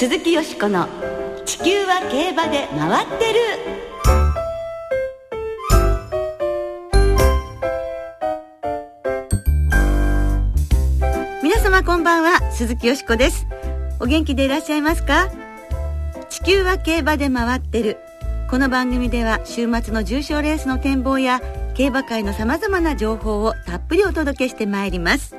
鈴木よしこの「地球は競馬で回ってる」皆様こんばんは鈴木よしこです。お元気でいらっしゃいますか？地球は競馬で回ってる。この番組では週末の重賞レースの展望や競馬界のさまざまな情報をたっぷりお届けしてまいります。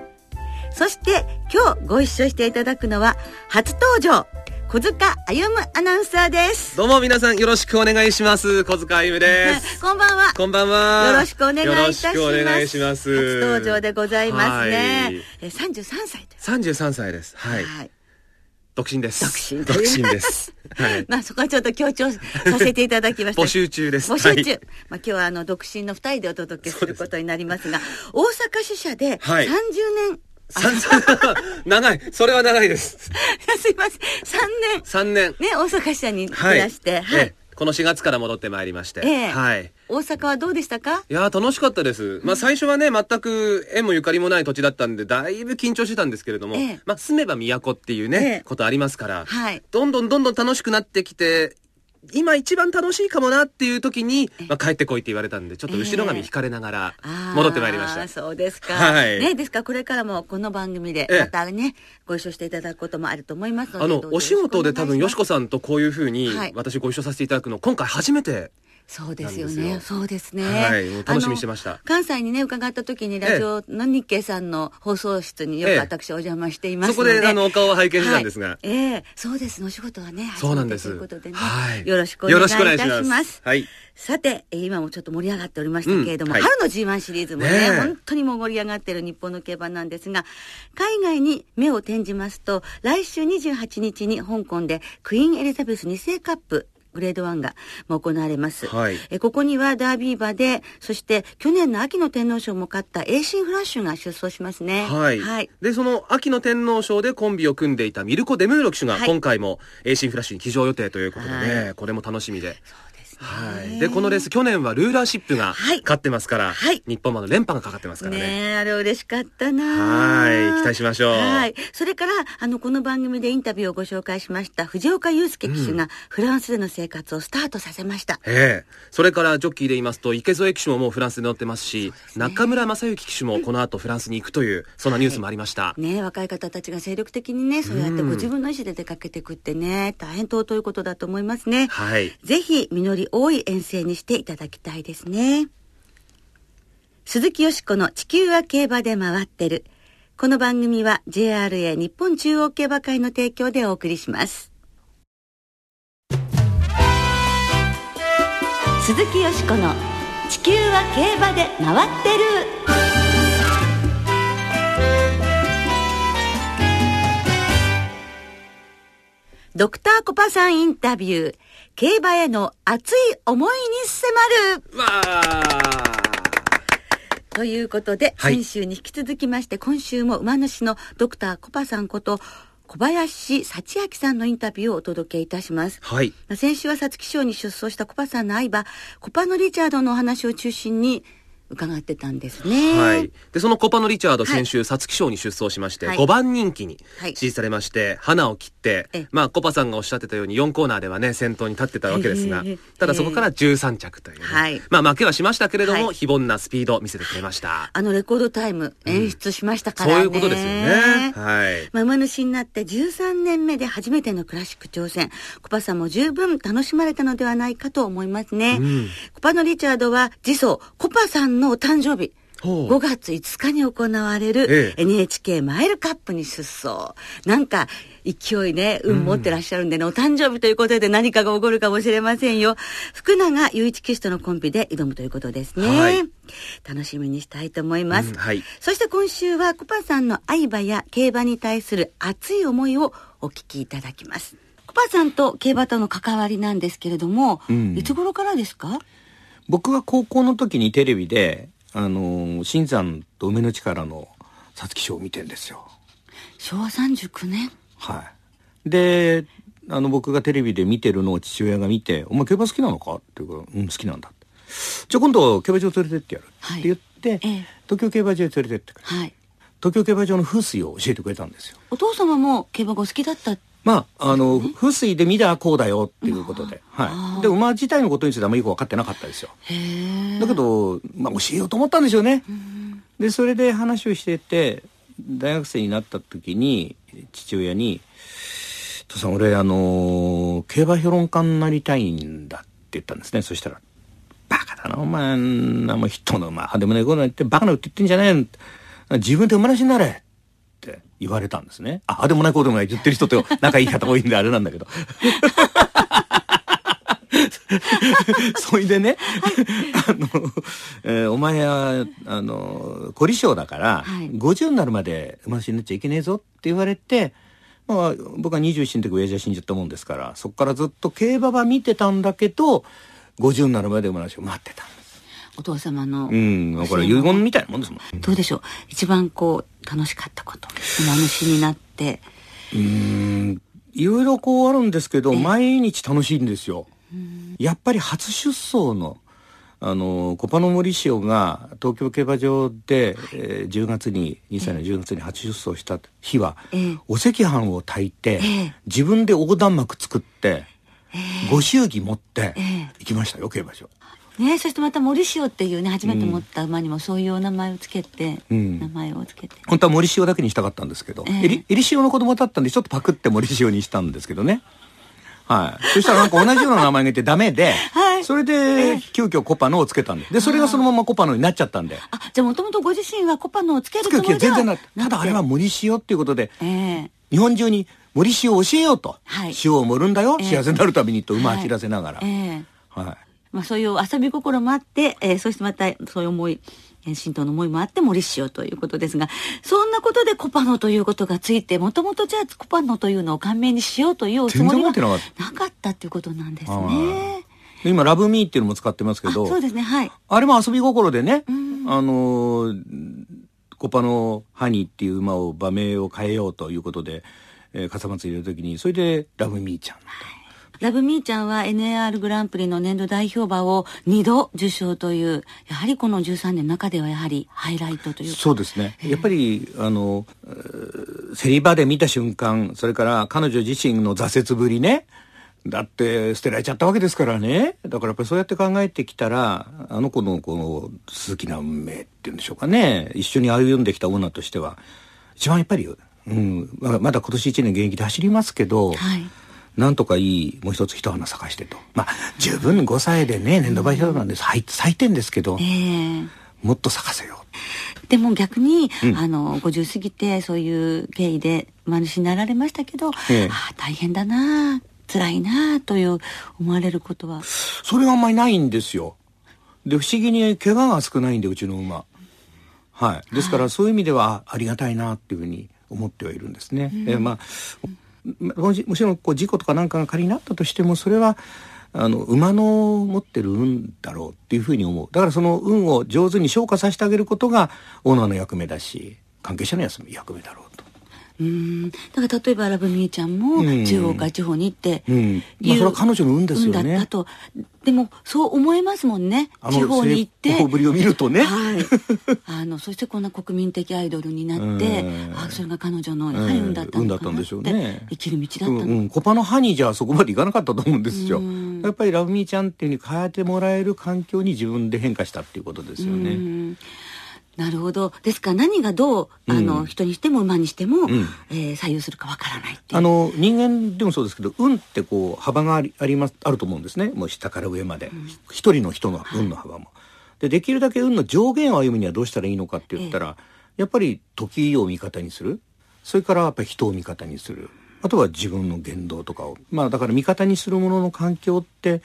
そして今日ご一緒していただくのは初登場小塚歩アナウンサーです。どうも皆さんよろしくお願いします。小塚歩です。こんばんは。こんばんは。よろしくお願いいたします。お願いします。初登場でございますね、はい。え33歳と三十三歳で。す。はい、はい。独身です。独身独身です。はい。まあそこはちょっと強調させていただきました募集中です。募集中、はい。まあ今日はあの独身の二人でお届けすることになりますが大阪支社ではい。30年、三長い。それは長いです。すいません。3年。三年。ね大阪支社にいはいらして、はい。ええ。この4月から戻ってまいりまして、ええ。はい。大阪はどうでしたか？いやー楽しかったです。まあ最初はね、全く縁もゆかりもない土地だったんで、だいぶ緊張してたんですけれども、ええ。まあ住めば都っていうね、ええ。ことありますから、はい。どんどんどんどん楽しくなってきて、今一番楽しいかもなっていう時に、まあ帰ってこいって言われたんで、ちょっと後ろ髪引かれながら戻ってまいりました。そうですか。はいね、ですからこれからもこの番組でええまたね、ご一緒していただくこともあると思いますので。あのお仕事で多分、よしこさん。とこういうふうにはい、私ご一緒させていただくの、今回初めて、そうですよね。そうですね。はい楽しみにしてました関西にね、伺った時にラジオの日経さんの放送室によくええ私お邪魔していますので。そこで、あの、お顔を拝見してたんですが、はいええそうですね。お仕事はね、そうなんです。ということでね。はい。よろしくお願いいたしよろしくお願います。はい。さて、えー今もちょっと盛り上がっておりましたけれども、うんはい春の G1 シリーズもね、ねえ本当にもう盛り上がっている日本の競馬なんですが、海外に目を転じますと、来週28日に香港でクイーンエリザベス2世カップ、グレード1が行われます。はいえーここにはダービー馬で、そして去年の秋の天皇賞も勝ったエーシンフラッシュが出走しますね。はい。はい。で、その秋の天皇賞でコンビを組んでいたミルコ・デムーロ騎手がはい今回も AC フラッシュに騎乗予定ということでね、はこれも楽しみで。はい。で、このレース去年はルーラーシップがはい勝ってますから、はい日本馬の連覇がかかってますからね。ねえ、あれ嬉しかったなはい期待しましょうはい。それから、あの、この番組でインタビューをご紹介しました、藤岡祐介騎手がフランスでの生活をスタートさせました。ええそれからジョッキーで言いますと、池添騎手ももうフランスで乗ってますし、中村正幸騎手もこの後フランスに行くという、そんなニュースもありました。ねえ若い方たちが精力的にね、そうやってご自分の意思で出かけていくってね、大変尊いことだと思いますね。はい。ぜひ、実り多い遠征にしていただきたいですね。鈴木よしこの地球は競馬で回ってる。この番組は JRA 日本中央競馬会の提供でお送りします。鈴木よしこの地球は競馬で回ってる。ドクターコパさんインタビュー。競馬への熱い思いに迫る。わあということで、はい先週に引き続きまして、今週も馬主のドクターコパさんこと、小林幸明さんのインタビューをお届けいたします。はい。先週は皐月賞に出走したコパさんの愛馬、コパのリチャードのお話を中心に伺ってたんですね。はい。で、そのコパのリチャード、はい先週、皐月賞に出走しまして、はい5番人気にはい支持されまして、花を切ってええ、まあ、コパさんがおっしゃってたように、4コーナーではね、先頭に立ってたわけですがええ、ただそこから13着というね、はいまあ、負けはしましたけれども、はい非凡なスピードを見せてくれました。あのレコードタイム演出しましたかそうらね。いうことですよね。はい。まあ、馬主になって13年目で初めてのクラシック挑戦。コパさんも十分楽しまれたのではないかと思いますね。うんコパのリチャードは次走、コパさんのお誕生日。ほう5月5日に行われるええ NHK マイルカップに出走。なんか勢いね、運持ってらっしゃるんでね、お誕生日ということで何かが起こるかもしれませんよ。福永雄一騎手とのコンビで挑むということですね。はい楽しみにしたいと思います。うんはいそして今週はコパさんの愛馬や競馬に対する熱い思いをお聞きいただきます。コパさんと競馬との関わりなんですけれども、うんいつ頃からですか？僕は高校の時にテレビで、あのー新山と梅の力の皐月賞を見てんですよ。昭和39年？はい。で、あの、僕がテレビで見てるのを父親が見て、お前競馬好きなのか？って言うから、うん、好きなんだって。じゃあ今度競馬場連れてってやるはいって言って、ええ東京競馬場へ連れてってくれはい東京競馬場の風水を教えてくれたんですよ。お父様も競馬がお好きだったまあ、あの、風水で見たらこうだよっていうことで。はい。で、馬自体のことについてはあんまりよく分かってなかったですよ。だけど、まあ、教えようと思ったんでしょうね。で、それで話をしてて、大学生になった時に、父親に、父さん、俺、あの、競馬評論家になりたいんだって言ったんですね。そしたら、バカだな、お前、なも人の馬、でもね、こう言って、バカなこと言ってんじゃねえ自分で馬なしになれ言われたんですね。あ、あでもないこうでもない言ってる人と仲いい方多いんであれなんだけど。それでね、あの、えー、お前は、あの、凝り性だから、はい、50になるまで馬主になっちゃいけねえぞって言われて、まあ、僕は21の時親父は死んじゃったもんですから、そこからずっと競馬は見てたんだけど、50になるまで馬主を待ってたんです。お父様の。うん、これ遺言みたいなもんですもん。どうでしょう。一番こう、楽しかったこと。馬主になって。うん、いろいろこうあるんですけど、毎日楽しいんですよ。やっぱり初出走の、あの、コパノ森塩が東京競馬場で、えー、10月に、2歳の10月に初出走した日は、えー、お赤飯を炊いて、えー、自分で横断幕作って、ご祝儀持って行きましたよ、競馬場。ね、そしてまた森塩っていうね初めて持った馬にもそういうお名前をつけて、うん、名前をつけて本当は森塩だけにしたかったんですけど、えー、えりえり塩の子供だったんでちょっとパクって森塩にしたんですけどねはい。そしたらなんか同じような名前がいてダメで、はい、それで、急遽コパノをつけたんで。で、それがそのままコパノになっちゃったんで。あ、じゃあもともとご自身はコパノをつけるつもりは全然なただあれは森塩っていうことで、えー、日本中に森塩を教えようと。はい、塩を盛るんだよ、えー、幸せになるためにと馬走らせながら。はい。えー、はい。まあそういう遊び心もあって、えー、そしてまたそういう思い、神道の思いもあって森塩ということですが、そんなことでコパノということがついて、もともとじゃあコパノというのを顔面にしようというおつもりはなかったっていうことなんですね。今、ラブミーっていうのも使ってますけど、そうですね、はい。あれも遊び心でね、あのコパノハニーっていう馬を馬名を変えようということで、えー、笠松入れるときに、それでラブミーちゃんと。はいラブミーちゃんは NAR グランプリの年度代表馬を2度受賞という、やはりこの13年の中ではやはりハイライトというそうですね。やっぱり、あの、競り場で見た瞬間、それから彼女自身の挫折ぶりね、だって捨てられちゃったわけですからね。だからやっぱりそうやって考えてきたら、あの子のこの鈴木な運命っていうんでしょうかね。一緒に歩んできた女としては、一番やっぱり、うん、まだ今年1年現役で走りますけど、はい、なんとかいいもう一つ一花咲かしてと。まあ十分5歳でね年度倍表なんです。咲いてんですけど、えー、もっと咲かせよ。うでも逆に、うん、あの50過ぎてそういう経緯で馬主になられましたけど、えー、あ大変だな辛いなという思われることは。それがあんまりないんですよ。で不思議に怪我が少ないんでうちの馬。はい。ですからそういう意味ではありがたいなっていうふうに思ってはいるんですね、うん、えー、まあもちろんこう事故とかなんかが仮になったとしてもそれはあの馬の持ってる運だろうっていうふうに思うだからその運を上手に消化させてあげることがオーナーの役目だし関係者の役目だろう。うん。だから例えばラブミーちゃんも中央から地方に行って、うん、まあ、それは彼女の運ですよね。だと。でもそう思えますもんね。地方に行って。成ぶりを見るとね、はい、あのそしてこんな国民的アイドルになってあそれが彼女のやはり運だったのかなって、ね、生きる道だったの、うんうん、コパの歯にじゃあそこまでいかなかったと思うんですよ。やっぱりラブミーちゃんっていうふうに変えてもらえる環境に自分で変化したっていうことですよね。なるほど。ですから何がどう、あの、人にしても馬にしても、うん、えー、左右するかわからない。あの、人間でもそうですけど、運ってこう、幅がありあります、あると思うんですね。もう下から上まで。一、うん、人の人の運の幅も。はい、で、できるだけ運の上限を歩むにはどうしたらいいのかって言ったら、えやっぱり時を味方にする。それからやっぱり人を味方にする。あとは自分の言動とかを。まあだから味方にするものの環境って、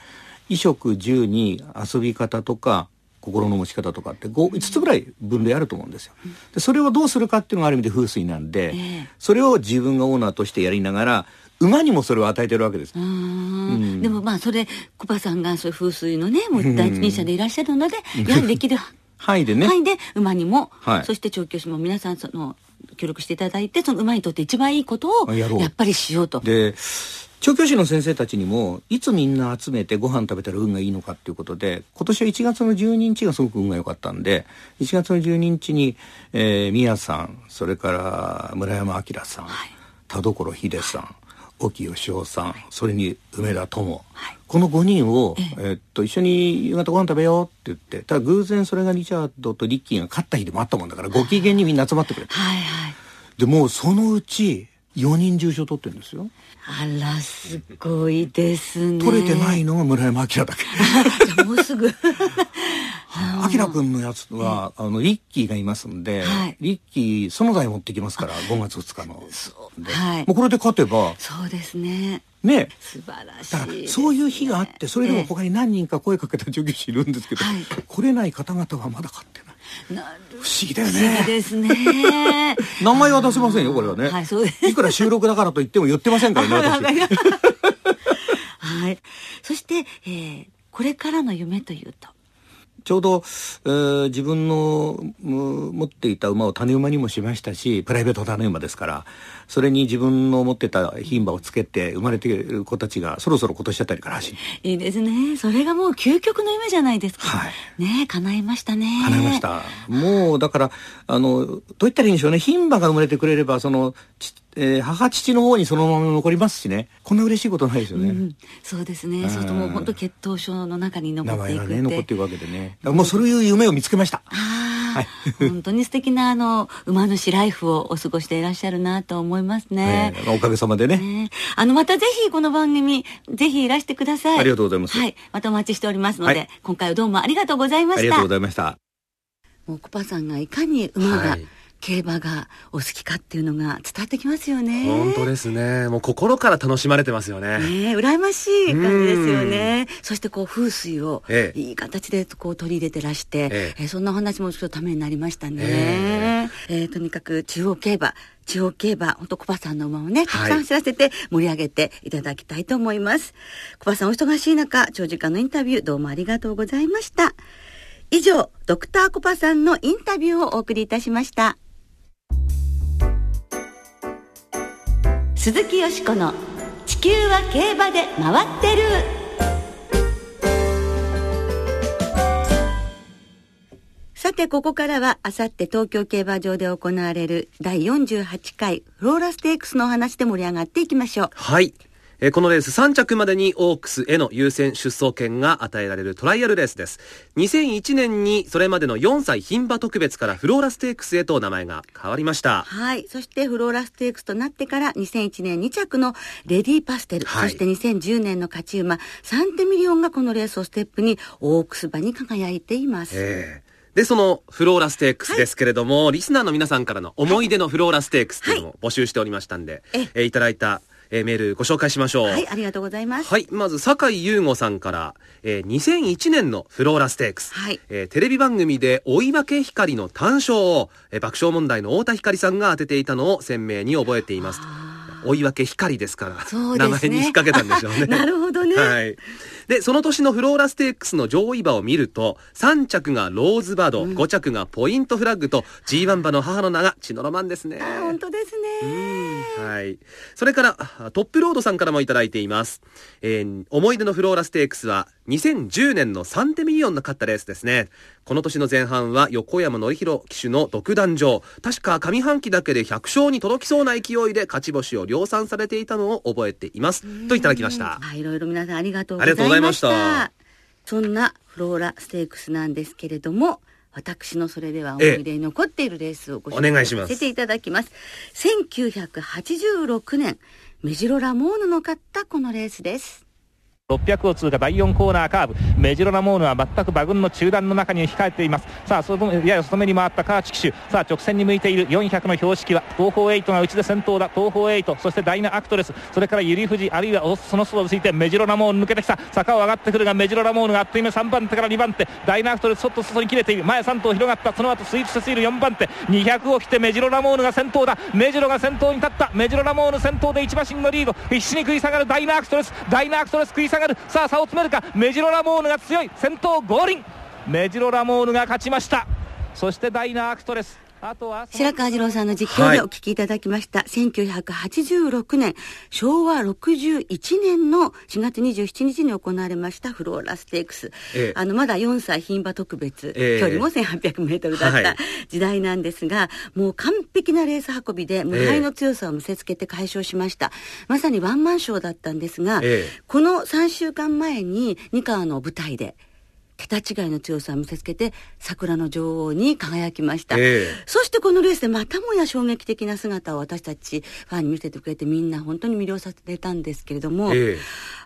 衣食住に遊び方とか心の持ち方とかって5つぐらい分類あると思うんですよ。でそれをどうするかっていうのがある意味で風水なんで、それを自分がオーナーとしてやりながら馬にもそれを与えてるわけです。うん、でもまあそれコバさんがそういう風水のねもう第一人者でいらっしゃるので、やはりできる 範囲でね。範囲で馬にも、はい、そして調教師も皆さんその協力していただいてその馬にとって一番いいことをやっぱりしようと。で調教師の先生たちにもいつみんな集めてご飯食べたら運がいいのかっていうことで今年は1月の12日がすごく運が良かったんで1月の12日に、えー、宮さんそれから村山明さん、はい、田所秀さん沖義雄さん、それに梅田友、この5人を、えっと一緒に夕方ご飯食べようって言ってただ偶然それがリチャードとリッキーが勝った日でもあったもんだからご機嫌にみんな集まってくれた、はいはい。でもうそのうち4人重賞取ってるんですよ。あらすごいですね。取れてないのが村山明だけ。もうすぐ。明君のやつは、あのリッキーがいますんで、はい。リッキー園台持ってきますから5月2日の。ではい。もうこれで勝てば。そうですね。ね。素晴らしいね。そういう日があってそれでも他に何人か声かけた助手いるんですけど、はい。来れない方々はまだ勝ってる不思議だよ不思議ねですね。名前は出せませんよこれはね、はいそうです。いくら収録だからと言っても言ってませんからね 私。はい。そして、えーこれからの夢というと。ちょうど、えー自分のうん持っていた馬を種馬にもしましたしプライベート種馬ですからそれに自分の持ってた牝馬をつけて生まれている子たちがそろそろ今年あたりから走る。いいですね。それがもう究極の夢じゃないですか、はい。ねえ叶いましたね。叶いました、もうだからあのどう言ったらいいんでしょうね。牝馬が生まれてくれればその、ちえー母父の方にそのまま残りますしね。こんな嬉しいことないですよね、うん、そうですね。うん。そうともう本当血統書の中に残名っていくって。前がね残っていくわけでね。もうそういう夢を見つけました。ああ、はい。本当に素敵なあの馬主ライフをお過ごしていらっしゃるなと思いますね。えーおかげさまでね。ね。あのまたぜひこの番組ぜひいらしてください。ありがとうございます。はい、またお待ちしておりますので、はい。今回はどうもありがとうございました。ありがとうございました。もうコパさんがいかに馬が、はい競馬がお好きかっていうのが伝わってきますよね。本当ですね。もう心から楽しまれてますよね。ねえ羨ましい感じですよね。そしてこう風水をええいい形でこう取り入れてらして、えええーそんなお話もちょっとためになりましたね。えーとにかく中央競馬、中央競馬、本当コバさんの馬をね、たくさん知らせて盛り上げていただきたいと思います。コバさんお忙しい中、長時間のインタビューどうもありがとうございました。以上、ドクターコパさんのインタビューをお送りいたしました。鈴木よしこの地球は競馬で回ってるさてここからはあさって東京競馬場で行われる第48回フローラステークスのお話で盛り上がっていきましょうはい。えーこのレース3着までにオークスへの優先出走権が与えられるトライアルレースです。2001年にそれまでの4歳牝馬特別からフローラステークスへと名前が変わりました。はい。そしてフローラステークスとなってから2001年2着のレディーパステル、はいそして2010年の勝ち馬サンテミリオンがこのレースをステップにオークス馬に輝いています。えーで、そのフローラステークスですけれども、リスナーの皆さんからの思い出のフローラステークスっていうのを募集しておりましたんで、ええーいただいた、えーメールご紹介しましょう。はい、ありがとうございます。はい。まず、坂井優吾さんから、えー2001年のフローラステークス。はいえーテレビ番組で追い分け光の単勝を、えー爆笑問題の太田光さんが当てていたのを鮮明に覚えています。追い分け光ですから、ね名前に引っ掛けたんでしょうね。なるほどねはい。で、その年のフローラステークスの上位馬を見ると、3着がローズバード、5着がポイントフラッグと、G1 馬の母の名が血のロマンですね。あ本当ですね。はい。それから、あトップロードさんからもいただいています。えー思い出のフローラステークスは、2010年のサンテミリオンの勝ったレースですね。この年の前半は横山典弘騎手の独壇場。確か上半期だけで100勝に届きそうな勢いで勝ち星を量産されていたのを覚えています。といただきました。はい、いろいろ皆さんありがとうございました。ありがとうございましたそんなフローラステークスなんですけれども、私のそれでは思ええい出に残っているレースをごお願いしますさせていただきます。1986年、メジロラモーヌの勝ったこのレースです。600を通過第4コーナーカーブ。メジロラモーヌは全く馬群の中段の中に控えています。さあそのやや外目に回ったカーチ騎手。さあ直線に向いている。400の標識は東方エイトが内で先頭だ。東方エイト。そしてダイナアクトレス。それからユリフジあるいはその外をついてメジロラモーヌ抜けてきた。坂を上がってくるがメジロラモーヌがあっという間3番手から2番手。ダイナアクトレス外外に切れている。前3頭広がった。その後スイーツセシール4番手。200を切ってメジロラモーヌが先頭だ。メジロが先頭に立った。メジロラモーヌ先頭で1馬身のリード。必死に食い下がるダイナアクトレス。ダイナアクトレス食い下がるさあ差を詰めるか。メジロラモーヌが強い。先頭ゴーリン。メジロラモーヌが勝ちました。そしてダイナアクトレス。白川次郎さんの実況でお聞きいただきました、はい、1986年昭和61年の4月27日に行われましたフローラステークス、ええ、あのまだ4歳牝馬特別、え、距離も1800メートルだった時代なんですが、はい、もう完璧なレース運びで無敗の強さを見せつけて快勝しました、まさにワンマンショーだったんですが、この3週間前に二川の舞台で桁違いの強さを見せつけて桜の女王に輝きました、えー、そしてこのレースでまたもや衝撃的な姿を私たちファンに見せてくれてみんな本当に魅了されたんですけれども、えー、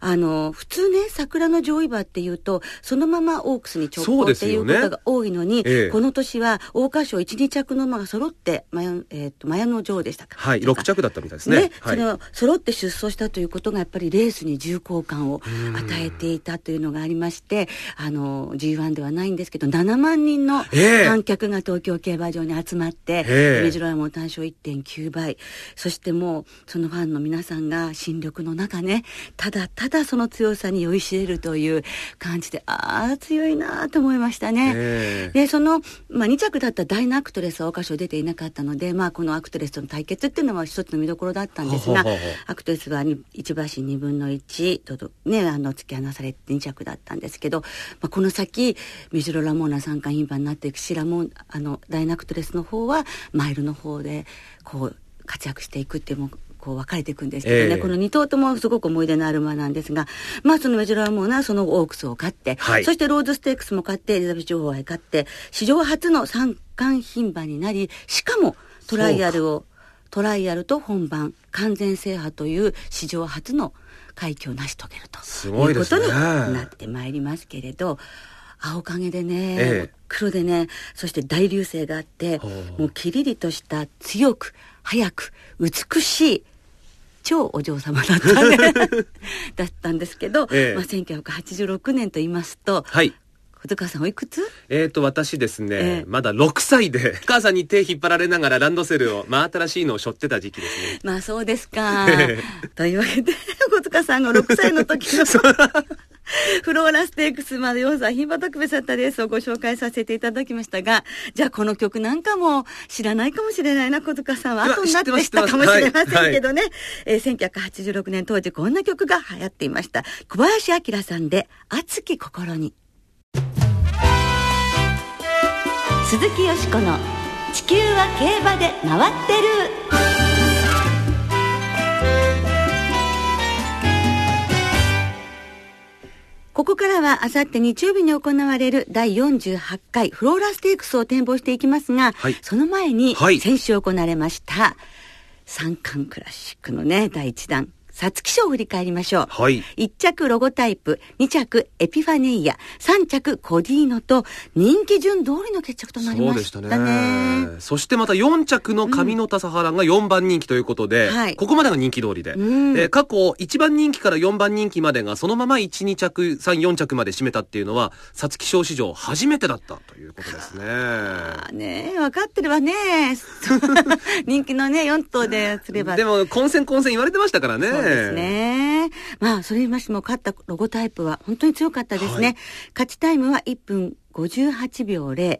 あの普通ね桜の女王馬っていうとそのままオークスに直行っていうことが多いのに、ね。えー、この年は桜花賞12着の馬が揃ってマヤ,、えーと、マヤの女王でしたかはい6着だったみたいですね。ね、はい、その揃って出走したということがやっぱりレースに重厚感を与えていたというのがありましてあの G1 ではないんですけど7万人の観客が東京競馬場に集まって、えー、メジロラモン単勝1.9倍。そしてもうそのファンの皆さんが新緑の中ねただただその強さに酔いしれるという感じでああ強いなと思いましたね。えー、でその、まあ、2着だったダイナアクトレスは桜花賞出ていなかったので、まあ、このアクトレスとの対決っていうのは一つの見どころだったんですがアクトレスは1馬身2分の1とねあの突き放されて2着だったんですけど、まあ、この先メジロラモーヌ三冠牝馬になっていくしラモンあのダイナアクトレスの方はマイルの方でこう活躍していくっていうもこう分かれていくんですけどね、えー、この2頭ともすごく思い出のある馬なんですが、まあそのメジロラモーヌはそのオークスを勝って、はい、そしてローズステークスも勝って、エリザベス女王杯勝って、史上初の三冠牝馬になり、しかもトライアルを、トライアルと本番、完全制覇という史上初の快挙を成し遂げるということになってまいりますけれど、青影でね、ええ、黒でねそして大流星があってもうキリリとした強く速く美しい超お嬢様だった、ね、だったんですけど、ええ、まあ、1986年と言いますと、はい、小塚さんおいくつ？えっ、ー、と私ですね、えー、まだ6歳で 母さんに手引っ張られながらランドセルを真新しいのを背負ってた時期ですね。まあそうですか。というわけで小塚さんが6歳の時の フローラステークスまで4歳牝馬特別だったレースをご紹介させていただきましたが、じゃあこの曲なんかも知らないかもしれないな、小塚さんは。後になって知ったかもしれませんけどね。はいはい、えー、1986年当時こんな曲が流行っていました。小林明さんで、熱き心に。鈴木よしこの地球は競馬で回ってる。ここからはあさって日曜日に行われる第48回フローラステークスを展望していきますが、はい、その前に先週行われました三冠クラシックのね、第1弾。皐月賞を振り返りましょう。はい。1着ロゴタイプ、2着エピファネイア、3着コディーノと人気順通りの決着となりましたね。そうでしたね。そしてまた4着の上野田サハラが4番人気ということで、うんはい、ここまでが人気通りで、うん、え過去1番人気から4番人気までがそのまま1、2着、3、4着まで占めたっていうのは、皐月賞史上初めてだったということですね。ね分かってるわね。人気のね、4頭ですれば。でも、混戦混戦言われてましたからね。ですね。まあ、それにましても勝ったロゴタイプは本当に強かったですね。はい、勝ちタイムは1分58秒0。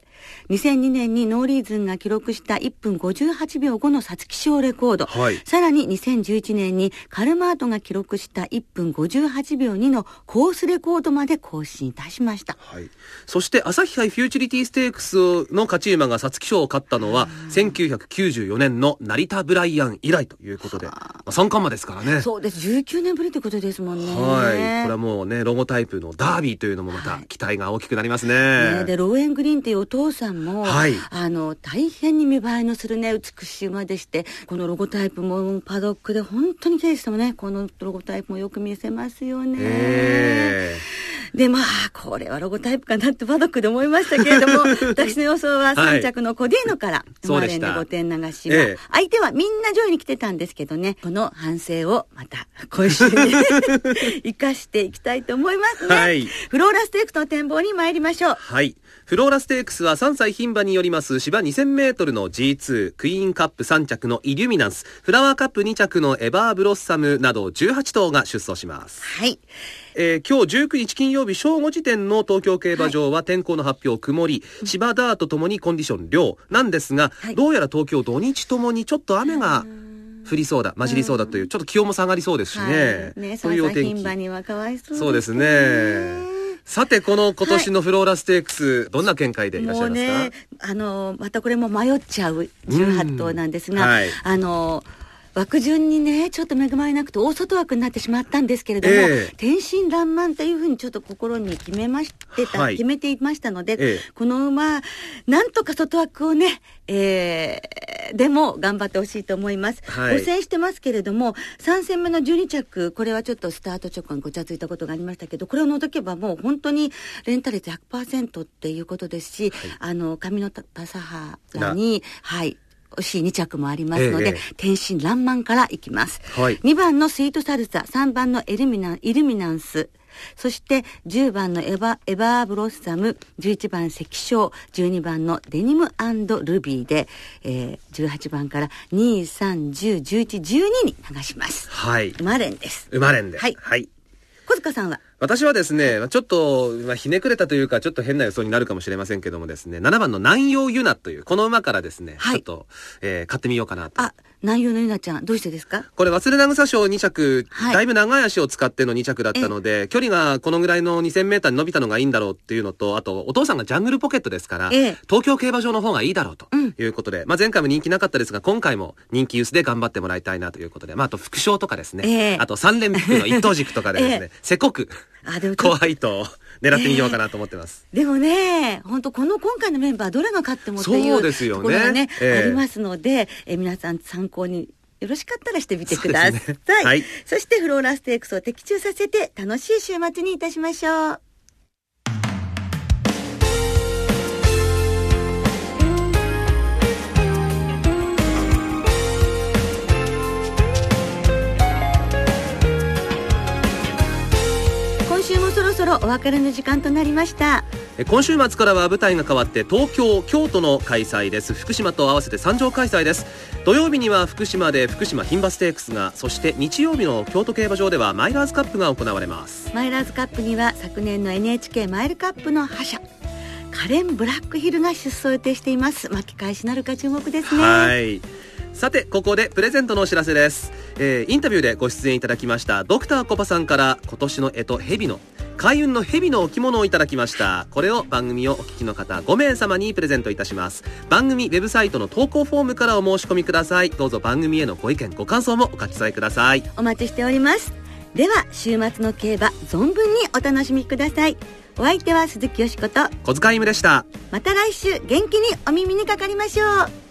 2002年にノーリーズンが記録した1分58秒5の皐月賞レコード。はい、さらに2011年にカルマートが記録した1分58秒2のコースレコードまで更新いたしました。はい、そして朝日杯フューチュリティステークスの勝ち馬が皐月賞を勝ったのは、1994年のナリタブライアン以来ということで、まあ、三冠馬ですからね。そうです。19年ぶりということですもんね。はい。これはもうね、ロゴタイプのダービーというのもまた期待が大きくなりますね。ね、でローエングリーンっていうお父さんも、はい、あの大変に見栄えのするね美しい馬でしてこのロゴタイプもパドックで本当に毛づやもねこのロゴタイプもよく見せますよね。え。ーで、まあ、これはロゴタイプかなってパドックで思いましたけれども、私の予想は3着のコディーノから、マーレンで5点流しは、ええ、相手はみんな上位に来てたんですけどね、この反省をまた今週に 生かしていきたいと思いますね。はい、フローラステークスの展望に参りましょう。はい。フローラステークスは3歳牝馬によります芝2000メートルの G2、クイーンカップ3着のイリュミナンス、フラワーカップ2着のエバーブロッサムなど18頭が出走します。はい。えー今日19日金曜日正午時点の東京競馬場は天候の発表曇り、芝ダートともにコンディション良なんですが、はいどうやら東京土日ともにちょっと雨が降りそうだ、混じりそうだという、ちょっと気温も下がりそうですしね。はい、ねそういうお天気牝馬。にはかわいそうそうですね。さて、この今年のフローラステークス、どんな見解でいらっしゃいますか、もうね、あの、またこれも迷っちゃう18頭なんですが、うん。はい。あの、枠順にね、ちょっと恵まれなくて大外枠になってしまったんですけれども、ええ。天真爛漫というふうにちょっと心に決めましてた、はい。決めていましたので、ええ。この馬、なんとか外枠をね、えーでも頑張ってほしいと思います。はい。5戦してますけれども、3戦目の12着、これはちょっとスタート直後にごちゃついたことがありましたけど、これを除けばもう本当にレンタ率100%っていうことですし、あの、上の田佐原に、はい、惜しい2着もありますので、ええ天真爛漫からいきます。はい2番のスイートサルサ、3番のエルミナンイルミナンス、そして10番のエバエバーブロッサム、11番赤章、12番のデニムルビーで、えー、18番から2、3、10、11、12に流します。はい。マレンです。馬連で。はいはい。小塚さんは？私はですね、まあちょっと、まあ、ひねくれたというか、ちょっと変な予想になるかもしれませんけどもですね、7番の南洋ユナという、この馬からですね、はい。ちょっと、えー買ってみようかなと。あ、南洋のゆなちゃん、どうしてですか？これ、忘れなぐさ賞2着、はい。だいぶ長い足を使っての2着だったので、距離がこのぐらいの2000メーターに伸びたのがいいんだろうっていうのと、あと、お父さんがジャングルポケットですから、ええ。東京競馬場の方がいいだろうとうんいうことで、まあ前回も人気なかったですが、今回も人気薄で頑張ってもらいたいなということで、まああと副賞とかですね、ええ。あと3連複の一等軸とかでですね、ええ。せこく、あ、でも怖いと狙ってみようかなと思ってます。でもね、本当この今回のメンバーどれが勝ってもっていうそうですよねところがね、ええありますので、え皆さん参考によろしかったらしてみてください。そねはいそしてフローラステークスを的中させて楽しい週末にいたしましょう。お別れの時間となりました。え今週末からは舞台が変わって東京京都の開催です。福島と合わせて三場開催です。土曜日には福島で福島牝馬ステークスがそして日曜日の京都競馬場ではマイラーズカップが行われます。マイラーズカップには昨年の NHK マイルカップの覇者カレン・ブラックヒルが出走予定しています。巻き返しなるか注目ですね。はいさてここでプレゼントのお知らせです、えーインタビューでご出演いただきましたドクターコパさんから今年の干支蛇の開運の蛇の置物をいただきました。これを番組をお聞きの方5名様にプレゼントいたします。番組ウェブサイトの投稿フォームからお申し込みください。どうぞ番組へのご意見ご感想もお書き添えください。お待ちしております。では週末の競馬存分にお楽しみください。お相手は鈴木よしこと小塚いむでした。また来週元気にお耳にかかりましょう